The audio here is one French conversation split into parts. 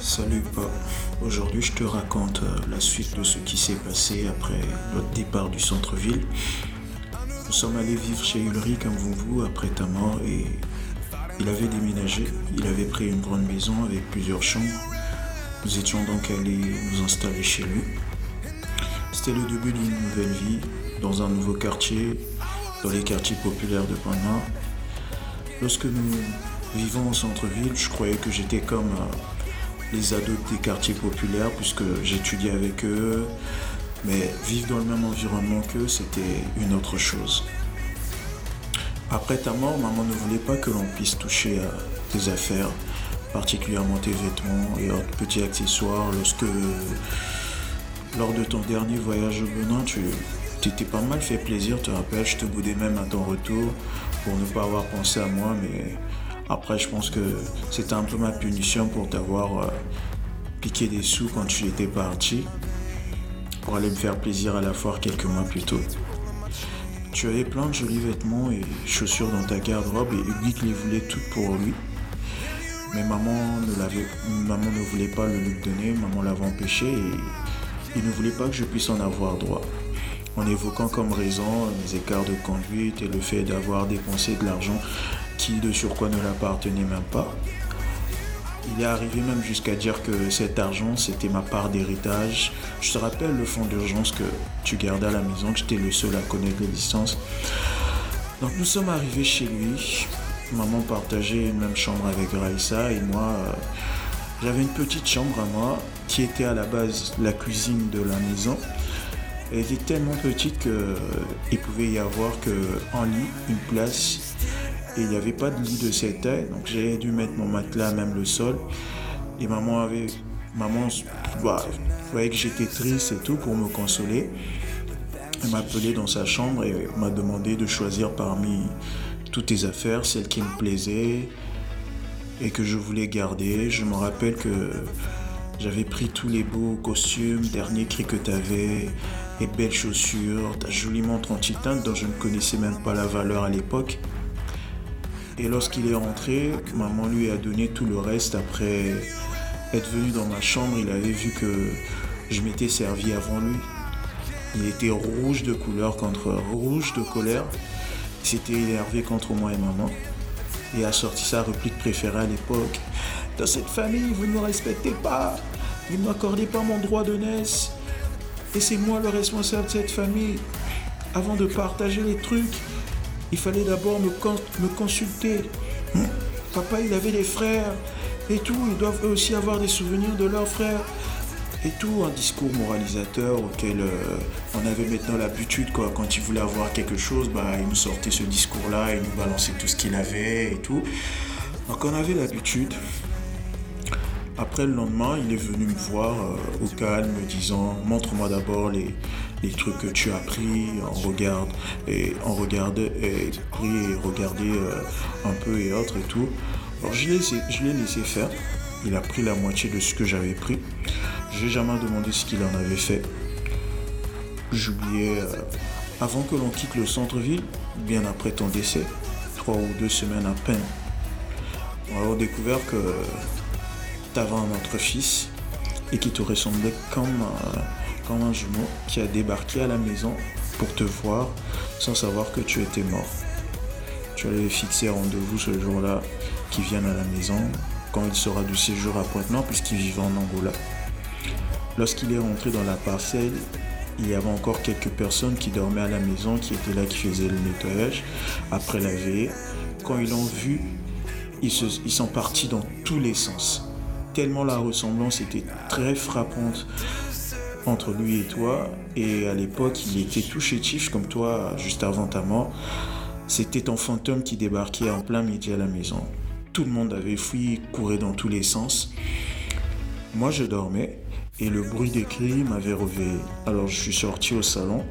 Salut Paul. Aujourd'hui, je te raconte euh, la suite de ce qui s'est passé après notre départ du centre-ville. Nous sommes allés vivre chez Ulrich comme vous après ta mort et il avait déménagé. Il avait pris une grande maison avec plusieurs chambres. Nous étions donc allés nous installer chez lui. C'était le début d'une nouvelle vie dans un nouveau quartier, dans les quartiers populaires de Panama. Lorsque nous vivons au centre-ville, je croyais que j'étais comme euh, les ados des quartiers populaires puisque j'étudiais avec eux. Mais vivre dans le même environnement qu'eux, c'était une autre chose. Après ta mort, maman ne voulait pas que l'on puisse toucher à tes affaires, particulièrement tes vêtements et autres petits accessoires. Lorsque, lors de ton dernier voyage au Benin, tu t'étais pas mal fait plaisir, te rappelles, je te boudais même à ton retour pour ne pas avoir pensé à moi, mais après, je pense que c'était un peu ma punition pour t'avoir euh, piqué des sous quand tu étais parti pour aller me faire plaisir à la foire quelques mois plus tôt. Tu avais plein de jolis vêtements et chaussures dans ta garde-robe et Hugues les voulait toutes pour lui. Mais maman ne, voulait pas le lui donner, maman l'avait empêché et il ne voulait pas que je puisse en avoir droit. En évoquant comme raison mes écarts de conduite et le fait d'avoir dépensé de l'argent qui de surcroît ne l'appartenait même pas. Il est arrivé même jusqu'à dire que cet argent, c'était ma part d'héritage. Je te rappelle le fonds d'urgence que tu gardais à la maison, que j'étais le seul à connaître l'existence. Donc nous sommes arrivés chez lui. Maman partageait une même chambre avec Raïssa et moi, euh, j'avais une petite chambre à moi qui était à la base la cuisine de la maison. Elle était tellement petite qu'il euh, pouvait y avoir qu'un lit, une place il n'y avait pas de lit de cette taille, donc j'ai dû mettre mon matelas même le sol. Et maman avait, maman, bah, voyait que j'étais triste et tout pour me consoler. Elle m'a appelé dans sa chambre et m'a demandé de choisir parmi toutes tes affaires, celles qui me plaisaient et que je voulais garder. Je me rappelle que j'avais pris tous les beaux costumes, dernier cri que tu avais, et belles chaussures, ta jolie montre en titane dont je ne connaissais même pas la valeur à l'époque. Et lorsqu'il est rentré, maman lui a donné tout le reste. Après être venu dans ma chambre, il avait vu que je m'étais servi avant lui. Il était rouge de couleur contre rouge de colère. Il s'était énervé contre moi et maman. Et a sorti sa réplique préférée à l'époque. Dans cette famille, vous ne me respectez pas. Vous ne m'accordez pas mon droit de naissance. Et c'est moi le responsable de cette famille. Avant de partager les trucs, il fallait d'abord me, consulter. Hmm. Papa, il avait des frères et tout. Ils doivent eux aussi avoir des souvenirs de leurs frères. Et tout, un discours moralisateur auquel euh, on avait maintenant l'habitude. Quand il voulait avoir quelque chose, bah, il nous sortait ce discours-là, il nous balançait tout ce qu'il avait et tout. Donc on avait l'habitude. Après le lendemain, il est venu me voir euh, au calme, me disant Montre-moi d'abord les, trucs que tu as pris, on regarde et on regarde et pris et regardé euh, un peu et autres et tout. Alors je l'ai, je l'ai laissé faire. Il a pris la moitié de ce que j'avais pris. Je n'ai jamais demandé ce qu'il en avait fait. J'oubliais, euh, avant que l'on quitte le centre-ville, bien après ton décès, trois ou deux semaines à peine, on a découvert que tu avais un autre fils et qui te ressemblait comme euh, un jumeau qui a débarqué à la maison pour te voir sans savoir que tu étais mort. Tu allais fixer rendez-vous ce jour-là qui vienne à la maison quand il sera du séjour à Pointe-Noire puisqu'il vivait en Angola. Lorsqu'il est rentré dans la parcelle, il y avait encore quelques personnes qui dormaient à la maison, qui étaient là, qui faisaient le nettoyage après la veille. Quand ils l'ont vu, ils, ils sont partis dans tous les sens. Tellement la ressemblance était très frappante entre lui et toi. Et à l'époque, il était tout chétif comme toi, juste avant ta mort. C'était ton fantôme qui débarquait en plein midi à la maison. Tout le monde avait fui, courait dans tous les sens. Moi, je dormais et le bruit des cris m'avait réveillé. Alors, je suis sorti au salon.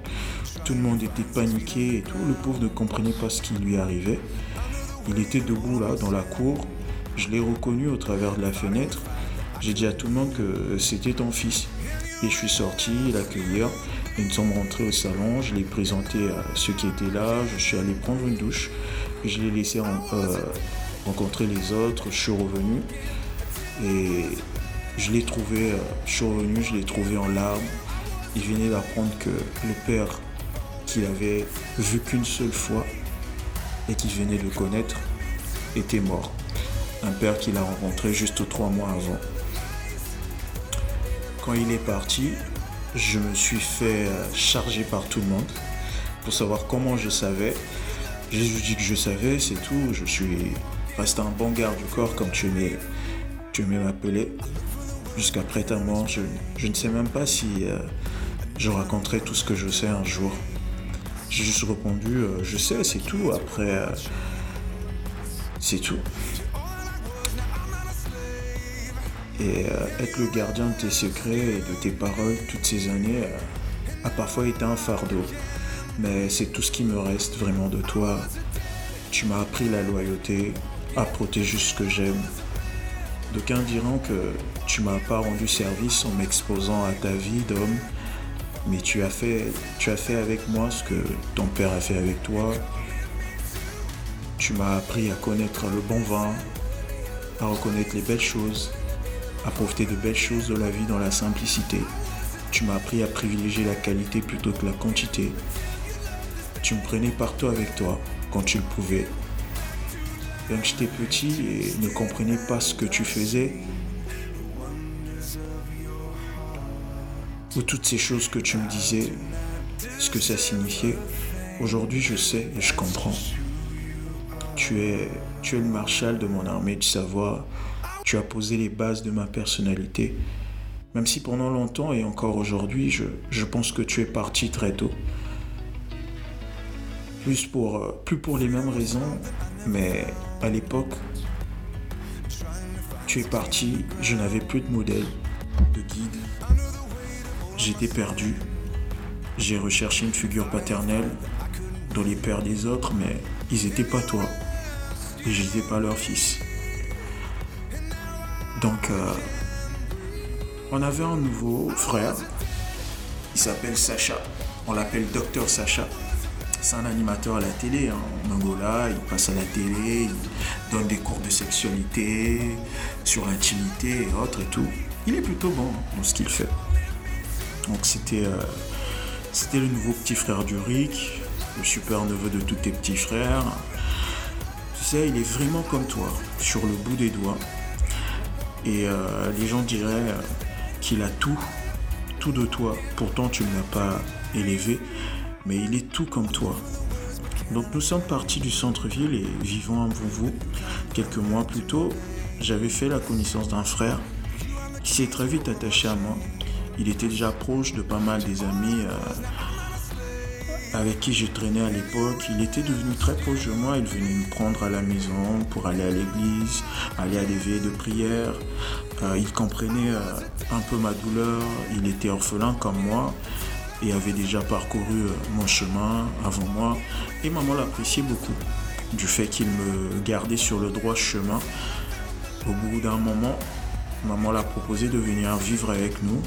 Tout le monde était paniqué et tout. Le pauvre ne comprenait pas ce qui lui arrivait. Il était debout là, dans la cour. Je l'ai reconnu au travers de la fenêtre. J'ai dit à tout le monde que c'était ton fils. Et je suis sorti l'accueillir. Ils sont rentrés au salon, je l'ai présenté à ceux qui étaient là, je suis allé prendre une douche, et je l'ai laissé euh, rencontrer les autres, je suis revenu. Et Je l'ai trouvé, euh, survenu, je l'ai trouvé en larmes. Il venait d'apprendre que le père qu'il avait vu qu'une seule fois et qu'il venait de connaître était mort. Un père qu'il a rencontré juste trois mois avant. Quand il est parti, je me suis fait euh, charger par tout le monde pour savoir comment je savais. J'ai juste dit que je savais, c'est tout. Je suis resté un bon garde du corps comme tu aimais, tu m'appeler. Jusqu'après ta mort, je, ne sais même pas si euh, je raconterai tout ce que je sais un jour. J'ai juste répondu, euh, je sais, c'est tout. Après, c'est tout. Et euh, être le gardien de tes secrets et de tes paroles toutes ces années euh, a parfois été un fardeau. Mais c'est tout ce qui me reste vraiment de toi. Tu m'as appris la loyauté, à protéger ce que j'aime. D'aucuns diront que tu m'as pas rendu service en m'exposant à ta vie d'homme, mais tu as, fait, tu as fait avec moi ce que ton père a fait avec toi. Tu m'as appris à connaître le bon vin, à reconnaître les belles choses, à profiter de belles choses de la vie dans la simplicité. Tu m'as appris à privilégier la qualité plutôt que la quantité. Tu me prenais partout avec toi quand tu le pouvais. Que j'étais petit et ne comprenais pas ce que tu faisais, ou toutes ces choses que tu me disais, ce que ça signifiait, aujourd'hui je sais et je comprends. Tu es, tu es le marshal de mon armée du savoir tu as posé les bases de ma personnalité. Même si pendant longtemps et encore aujourd'hui, je, pense que tu es parti très tôt. Plus pour, euh, plus pour les mêmes raisons, mais à l'époque, tu es parti, je n'avais plus de modèle, de guide. J'étais perdu. J'ai recherché une figure paternelle dans les pères des autres, mais ils n'étaient pas toi. Et je n'étais pas leur fils. Donc, euh, on avait un nouveau frère. Il s'appelle Sacha. On l'appelle Docteur Sacha. C'est un animateur à la télé hein. en Angola. Il passe à la télé, il donne des cours de sexualité, sur l'intimité et autres et tout. Il est plutôt bon dans ce qu'il fait. Donc, c'était, euh, c'était le nouveau petit frère du Rick, le super neveu de tous tes petits frères. Tu sais, il est vraiment comme toi, sur le bout des doigts. Et euh, les gens diraient euh, qu'il a tout, tout de toi. Pourtant, tu ne l'as pas élevé, mais il est tout comme toi. Donc nous sommes partis du centre-ville et vivons à vous Quelques mois plus tôt, j'avais fait la connaissance d'un frère qui s'est très vite attaché à moi. Il était déjà proche de pas mal des amis euh, avec qui j'ai traîné à l'époque, il était devenu très proche de moi. Il venait me prendre à la maison pour aller à l'église, aller à des veillées de prière. Euh, il comprenait euh, un peu ma douleur. Il était orphelin comme moi et avait déjà parcouru euh, mon chemin avant moi. Et maman l'appréciait beaucoup du fait qu'il me gardait sur le droit chemin. Au bout d'un moment, maman l'a proposé de venir vivre avec nous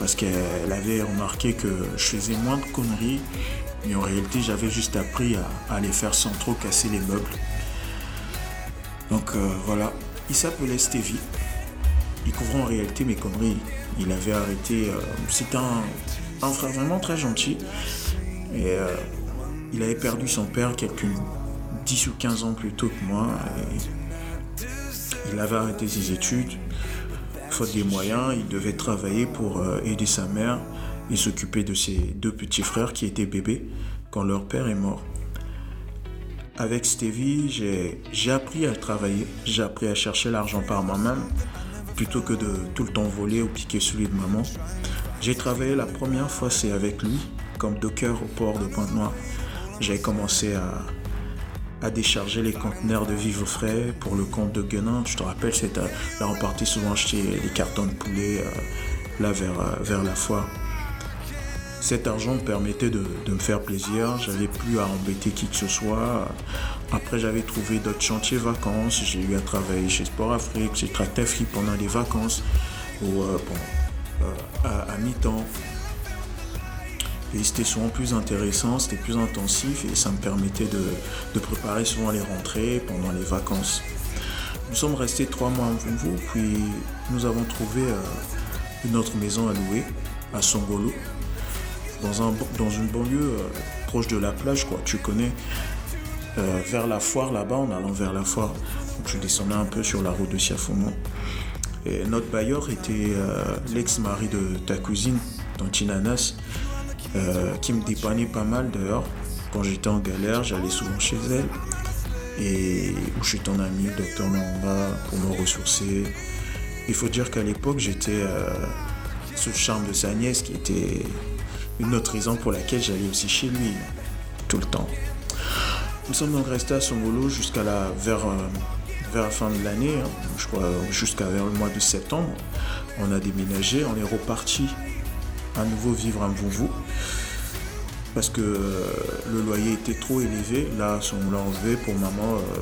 parce qu'elle avait remarqué que je faisais moins de conneries, mais en réalité j'avais juste appris à, les faire sans trop casser les meubles. Donc euh, voilà, il s'appelait Stevie. Il couvrait en réalité mes conneries. Il avait arrêté. Euh, c'était un, frère vraiment très gentil. Et euh, il avait perdu son père quelques 10 ou 15 ans plus tôt que moi. il avait arrêté ses études faute des moyens, il devait travailler pour euh, aider sa mère et s'occuper de ses deux petits frères qui étaient bébés quand leur père est mort. Avec Stevie, j'ai appris à travailler, j'ai appris à chercher l'argent par moi-même plutôt que de tout le temps voler ou piquer celui de maman. J'ai travaillé la première fois, c'est avec lui, comme docker au port de Pointe-Noire. J'ai commencé à, à décharger les conteneurs de vivres frais pour le compte de Guenin. Je te rappelle, c'est là on partait souvent acheter des cartons de poulet euh, là vers, euh, vers la foire. Cet argent me permettait de, me faire plaisir, j'avais plus à embêter qui que ce soit. Après, j'avais trouvé d'autres chantiers vacances, j'ai eu à travailler chez Sport Afrique, j'ai tracté pendant les vacances, ou euh, à mi-temps. Et c'était souvent plus intéressant, c'était plus intensif et ça me permettait de, préparer souvent les rentrées pendant les vacances. Nous sommes restés trois mois en Vunvu, puis nous avons trouvé une autre maison à louer à Songolo, dans, dans une banlieue proche de la plage, quoi. Tu connais, vers la foire là-bas, en allant vers la foire. je descendais un peu sur la route de Siafomo. Et notre bailleur était l'ex-mari de ta cousine, Tantinanas, euh, qui me dépannait pas mal d'ailleurs. Quand j'étais en galère, j'allais souvent chez elle. Et où je suis ton ami, docteur Namba, pour me ressourcer. Il faut dire qu'à l'époque, j'étais euh, sous le charme de sa nièce, qui était une autre raison pour laquelle j'allais aussi chez lui, tout le temps. Nous sommes donc restés à Songolo jusqu'à la, vers, euh, vers fin de l'année, hein. je crois jusqu'à vers le mois de septembre. On a déménagé, on est reparti à nouveau vivre à Mvouvu parce que euh, le loyer était trop élevé. Là, on l'a enlevé pour maman. Euh,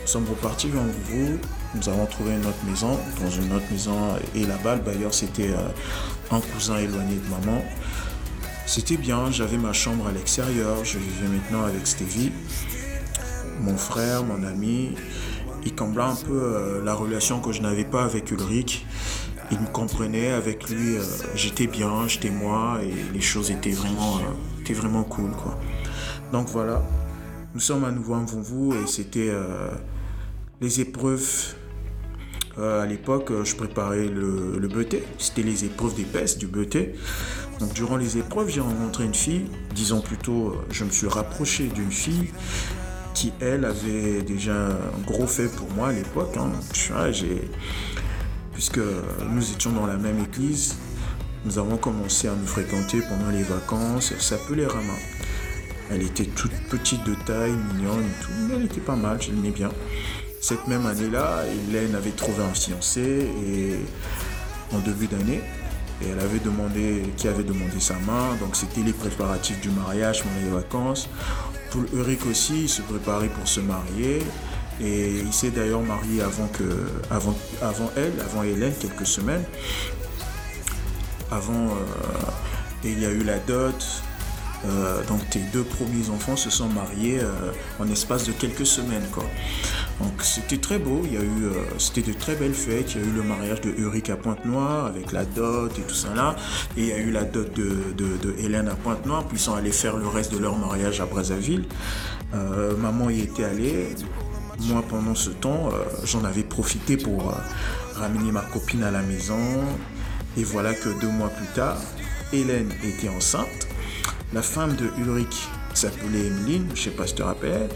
nous sommes repartis vers Mvouvu. Nous avons trouvé une autre maison, dans une autre maison. Et là-bas, le bailleur, c'était euh, un cousin éloigné de maman. C'était bien, j'avais ma chambre à l'extérieur. Je vivais maintenant avec Stevie, mon frère, mon ami. Il comblait un peu la relation que je n'avais pas avec Ulrich il me comprenait, avec lui, euh, j'étais bien, j'étais moi, et les choses étaient vraiment, euh, étaient vraiment cool, quoi. Donc voilà, nous sommes à nouveau en vous et c'était euh, les épreuves. à l'époque, je préparais le, le c'était les épreuves d'épaisse du BET. Donc durant les épreuves, j'ai rencontré une fille, disons plutôt, je me suis rapproché d'une fille qui, elle, avait déjà un gros fait pour moi à l'époque. Hein. J'ai puisque nous étions dans la même église. Nous avons commencé à nous fréquenter pendant les vacances. Elle s'appelait Rama. Elle était toute petite de taille, mignonne et tout, mais elle était pas mal, je l'aimais bien. Cette même année-là, Hélène avait trouvé un fiancé et en début d'année, et elle avait demandé, qui avait demandé sa main, donc c'était les préparatifs du mariage pendant les vacances. Pour Eric aussi, il se préparait pour se marier. Et il s'est d'ailleurs marié avant, avant, elle, avant Hélène, quelques semaines. Avant, euh, il y a eu la dot. Euh, donc tes deux premiers enfants se sont mariés euh, en espace de quelques semaines. Quoi. Donc c'était très beau, il y a eu, c'était de très belles fêtes. Il y a eu le mariage de Ulrich à Pointe-Noire avec la dot et tout ça là. Et il y a eu la dot de, de Hélène à Pointe-Noire, puis ils sont allés faire le reste de leur mariage à Brazzaville. maman y était allée, moi, pendant ce temps, euh, j'en avais profité pour euh, ramener ma copine à la maison. Et voilà que deux mois plus tard, Hélène était enceinte. La femme de Ulrich s'appelait Emeline, je ne sais pas si tu te rappelles,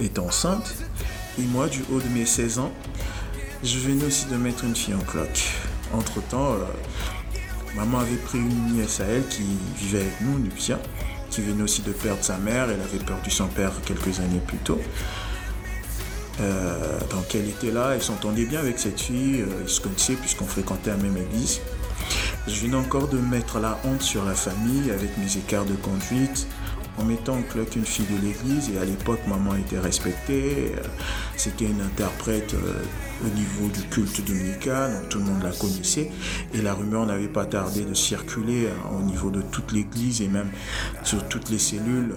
est enceinte. Et moi, du haut de mes 16 ans, je venais aussi de mettre une fille en cloque. Entre-temps, euh, maman avait pris une nièce à elle qui vivait avec nous, Nuptia, qui venait aussi de perdre sa mère. Elle avait perdu son père quelques années plus tôt. Euh, donc elle était là, elle s'entendait bien avec cette fille, euh, ils se connaissaient puisqu'on fréquentait la même église. Je venais encore de mettre la honte sur la famille avec mes écarts de conduite, en mettant en cloque une fille de l'église et à l'époque maman était respectée, euh, c'était une interprète au niveau du culte dominical, donc tout le monde la connaissait et la rumeur n'avait pas tardé de circuler au niveau de toute l'église et même sur toutes les cellules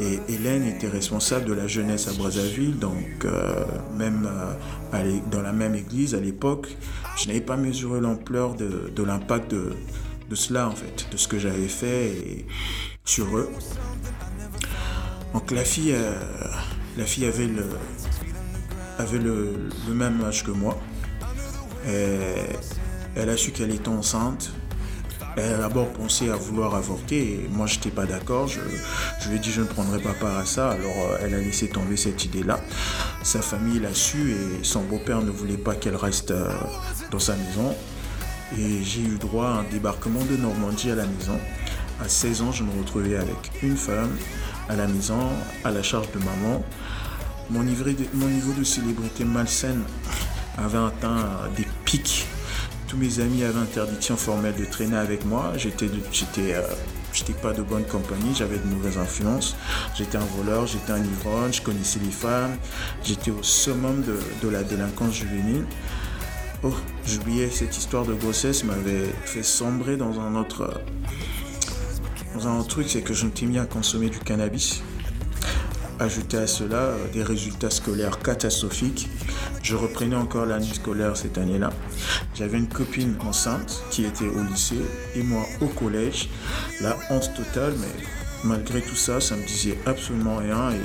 et Hélène était responsable de la jeunesse à Brazzaville, donc euh, même euh, dans la même église à l'époque, je n'avais pas mesuré l'ampleur de, l'impact de, cela en fait, de ce que j'avais fait sur eux. Donc la fille, euh, avait le, même âge que moi. elle a su qu'elle était enceinte elle a d'abord pensé à vouloir avorter et moi je n'étais pas d'accord. Je, lui ai dit je ne prendrai pas part à ça. Alors euh, elle a laissé tomber cette idée-là. Sa famille l'a su et son beau-père ne voulait pas qu'elle reste euh, dans sa maison. Et j'ai eu droit à un débarquement de Normandie à la maison. À 16 ans, je me retrouvais avec une femme à la maison, à la charge de maman. Mon niveau de célébrité malsaine avait atteint des pics mes amis avaient interdiction formelle de traîner avec moi. J'étais, j'étais, euh, j'étais pas de bonne compagnie, j'avais de mauvaises influences. J'étais un voleur, j'étais un ivrogne, je connaissais les femmes. J'étais au summum de, de la délinquance juvénile. Oh, j'oubliais cette histoire de grossesse m'avait fait sombrer dans un autre, dans un autre truc, c'est que je m'étais mis à consommer du cannabis. Ajouter à cela euh, des résultats scolaires catastrophiques. Je reprenais encore l'année scolaire cette année-là. J'avais une copine enceinte qui était au lycée et moi au collège. La honte totale, mais malgré tout ça, ça me disait absolument rien et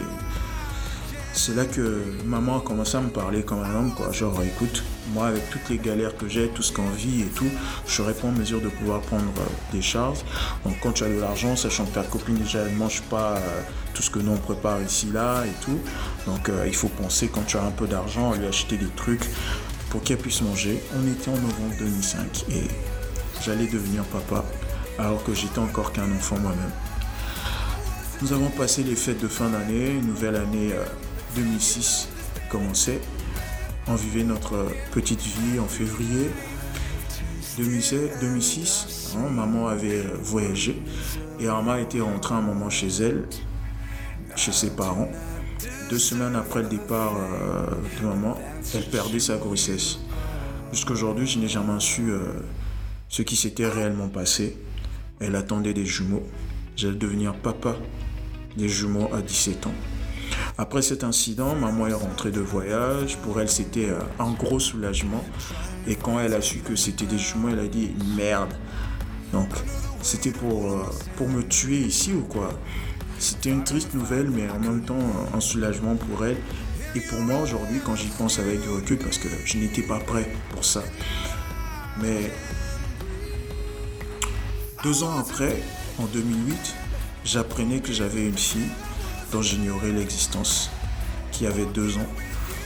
c'est là que maman a commencé à me parler comme un homme, quoi. Genre, écoute, moi, avec toutes les galères que j'ai, tout ce qu'on vit et tout, je serais pas en mesure de pouvoir prendre euh, des charges. Donc, quand tu as de l'argent, sachant que ta copine déjà, elle mange pas euh, tout ce que nous on prépare ici, là et tout. Donc, euh, il faut penser, quand tu as un peu d'argent, à lui acheter des trucs pour qu'elle puisse manger. On était en novembre 2005 et j'allais devenir papa alors que j'étais encore qu'un enfant moi-même. Nous avons passé les fêtes de fin d'année, nouvelle année 2006 commençait. On vivait notre petite vie en février 2006. Hein, maman avait voyagé et Arma était rentrée un moment chez elle, chez ses parents. Deux semaines après le départ euh, de maman, elle perdait sa grossesse. Jusqu'aujourd'hui, je n'ai jamais su euh, ce qui s'était réellement passé. Elle attendait des jumeaux. J'allais devenir papa des jumeaux à 17 ans. Après cet incident, maman est rentrée de voyage. Pour elle, c'était euh, un gros soulagement. Et quand elle a su que c'était des jumeaux, elle a dit merde. Donc, c'était pour, euh, pour me tuer ici ou quoi? C'était une triste nouvelle, mais en même temps un soulagement pour elle. Et pour moi aujourd'hui, quand j'y pense avec du recul, parce que je n'étais pas prêt pour ça. Mais deux ans après, en 2008, j'apprenais que j'avais une fille dont j'ignorais l'existence, qui avait deux ans,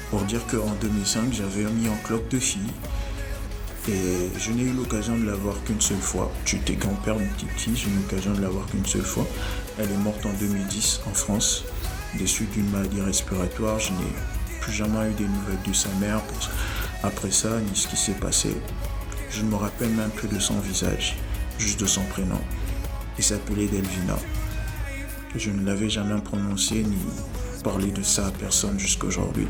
pour dire qu'en 2005, j'avais mis en cloque deux filles. Et je n'ai eu l'occasion de la voir qu'une seule fois. J'étais grand-père d'une petite fille, j'ai eu l'occasion de la voir qu'une seule fois. Elle est morte en 2010 en France, suites d'une maladie respiratoire. Je n'ai plus jamais eu des nouvelles de sa mère après ça, ni ce qui s'est passé. Je ne me rappelle même plus de son visage, juste de son prénom. Il s'appelait Delvina. Je ne l'avais jamais prononcé ni parlé de ça à personne jusqu'aujourd'hui.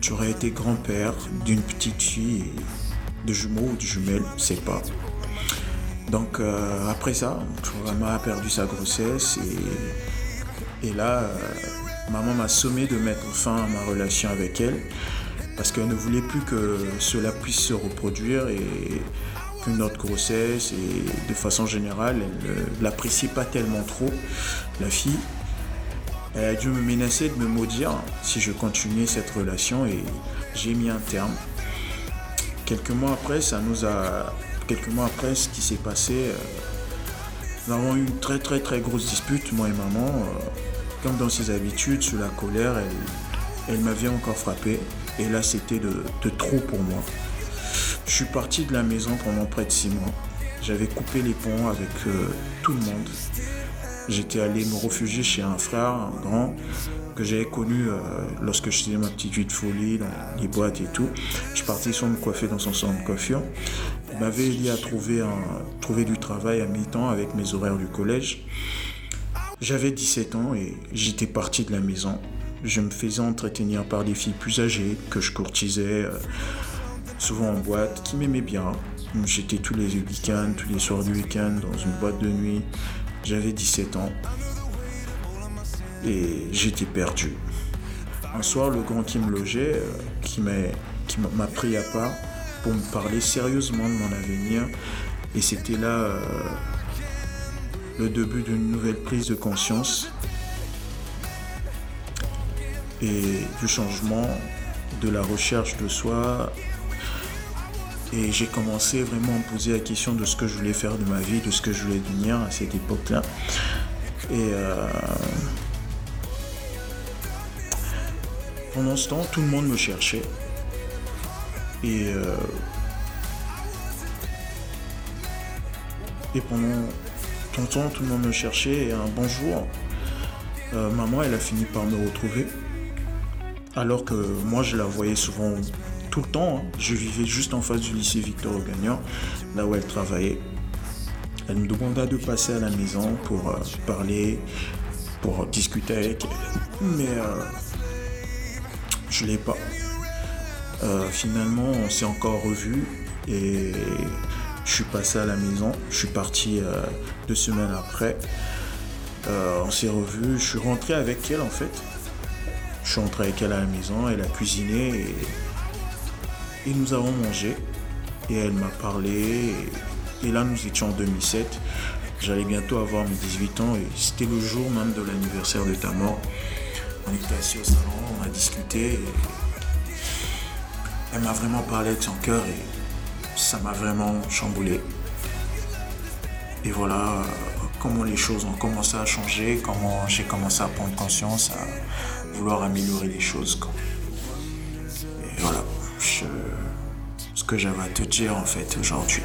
Tu aurais été grand-père d'une petite fille, de jumeaux ou de jumelles, c'est pas. Donc euh, après ça, maman a perdu sa grossesse et, et là, euh, maman m'a sommé de mettre fin à ma relation avec elle parce qu'elle ne voulait plus que cela puisse se reproduire et notre grossesse et de façon générale, elle ne l'appréciait pas tellement trop, la fille. Elle a dû me menacer de me maudire si je continuais cette relation et j'ai mis un terme. Quelques mois après, ça nous a. Quelques mois après, ce qui s'est passé, euh, nous avons eu une très très très grosse dispute, moi et maman. Euh, comme dans ses habitudes, sous la colère, elle, m'avait encore frappé. Et là, c'était de trop pour moi. Je suis parti de la maison pendant près de six mois. J'avais coupé les ponts avec euh, tout le monde. J'étais allé me réfugier chez un frère, un grand, que j'avais connu euh, lorsque je faisais ma petite vie de folie dans les boîtes et tout. Je partais sans me coiffer dans son salon de coiffure. Il m'avait aidé à trouver, du travail à mi-temps avec mes horaires du collège. J'avais 17 ans et j'étais parti de la maison. Je me faisais entretenir par des filles plus âgées que je courtisais. Euh, souvent en boîte, qui m'aimait bien. J'étais tous les week-ends, tous les soirs du week-end dans une boîte de nuit. J'avais 17 ans et j'étais perdu. Un soir, le grand qui me logeait, euh, qui m'a pris à part pour me parler sérieusement de mon avenir. Et c'était là euh, le début d'une nouvelle prise de conscience et du changement de la recherche de soi et j'ai commencé vraiment à me poser la question de ce que je voulais faire de ma vie, de ce que je voulais devenir à cette époque-là. Et euh, pendant ce temps, tout le monde me cherchait. Et, euh, et pendant temps, tout le monde me cherchait. Et un bon jour, euh, maman, elle a fini par me retrouver. Alors que moi, je la voyais souvent tout le temps. Hein. Je vivais juste en face du lycée Victor Gagnant, là où elle travaillait. Elle me demanda de passer à la maison pour euh, parler, pour discuter avec elle. Mais euh, je ne l'ai pas. Euh, finalement, on s'est encore revu et je suis passé à la maison. Je suis parti deux semaines après. Euh, on s'est revus. Je suis rentré avec elle en fait. Je suis rentré avec elle à la maison. Elle a cuisiné et, et nous avons mangé. Et elle m'a parlé. Et, là, nous étions en 2007. J'allais bientôt avoir mes 18 ans et c'était le jour même de l'anniversaire de ta mort. On était assis au salon, on a discuté. Elle m'a vraiment parlé de son cœur et ça m'a vraiment chamboulé. Et voilà comment les choses ont commencé à changer, comment j'ai commencé à prendre conscience, à vouloir améliorer les choses. Que j'avais à te dire en fait aujourd'hui.